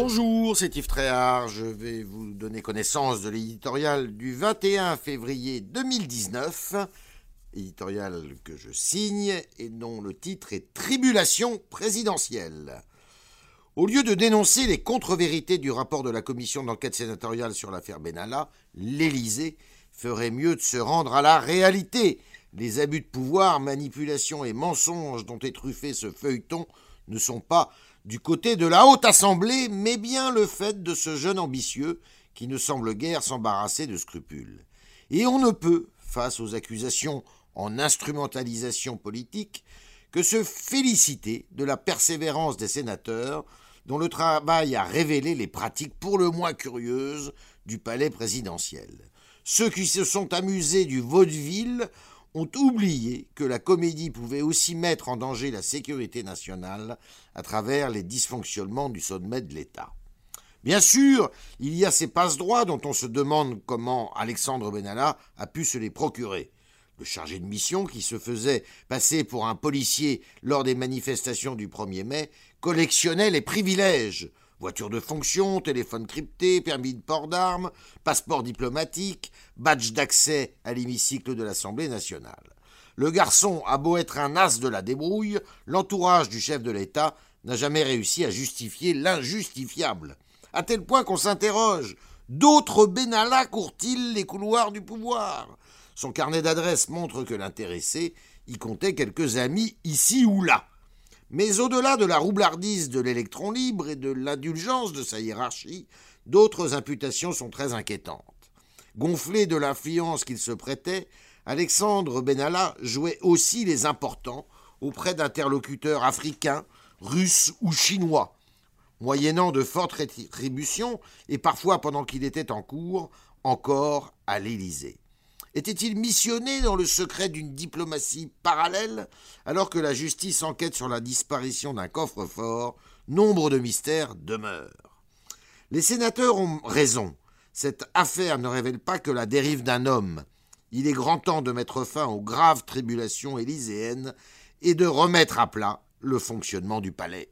Bonjour, c'est Yves Tréhard. Je vais vous donner connaissance de l'éditorial du 21 février 2019 éditorial que je signe et dont le titre est Tribulation présidentielle. Au lieu de dénoncer les contre-vérités du rapport de la commission d'enquête sénatoriale sur l'affaire Benalla, l'Élysée ferait mieux de se rendre à la réalité. Les abus de pouvoir, manipulations et mensonges dont est truffé ce feuilleton ne sont pas du côté de la Haute Assemblée, mais bien le fait de ce jeune ambitieux qui ne semble guère s'embarrasser de scrupules. Et on ne peut, face aux accusations en instrumentalisation politique que se féliciter de la persévérance des sénateurs dont le travail a révélé les pratiques pour le moins curieuses du palais présidentiel. Ceux qui se sont amusés du vaudeville ont oublié que la comédie pouvait aussi mettre en danger la sécurité nationale à travers les dysfonctionnements du sommet de l'État. Bien sûr, il y a ces passe-droits dont on se demande comment Alexandre Benalla a pu se les procurer. Le chargé de mission, qui se faisait passer pour un policier lors des manifestations du 1er mai, collectionnait les privilèges voiture de fonction, téléphone crypté, permis de port d'armes, passeport diplomatique, badge d'accès à l'hémicycle de l'Assemblée nationale. Le garçon a beau être un as de la débrouille, l'entourage du chef de l'État n'a jamais réussi à justifier l'injustifiable, à tel point qu'on s'interroge d'autres Benalla courent-ils les couloirs du pouvoir? Son carnet d'adresses montre que l'intéressé y comptait quelques amis ici ou là. Mais au-delà de la roublardise de l'électron libre et de l'indulgence de sa hiérarchie, d'autres imputations sont très inquiétantes. Gonflé de l'influence qu'il se prêtait, Alexandre Benalla jouait aussi les importants auprès d'interlocuteurs africains, russes ou chinois, moyennant de fortes rétributions et parfois pendant qu'il était en cours, encore à l'Élysée. Était-il missionné dans le secret d'une diplomatie parallèle alors que la justice enquête sur la disparition d'un coffre-fort Nombre de mystères demeurent. Les sénateurs ont raison. Cette affaire ne révèle pas que la dérive d'un homme. Il est grand temps de mettre fin aux graves tribulations élyséennes et de remettre à plat le fonctionnement du palais.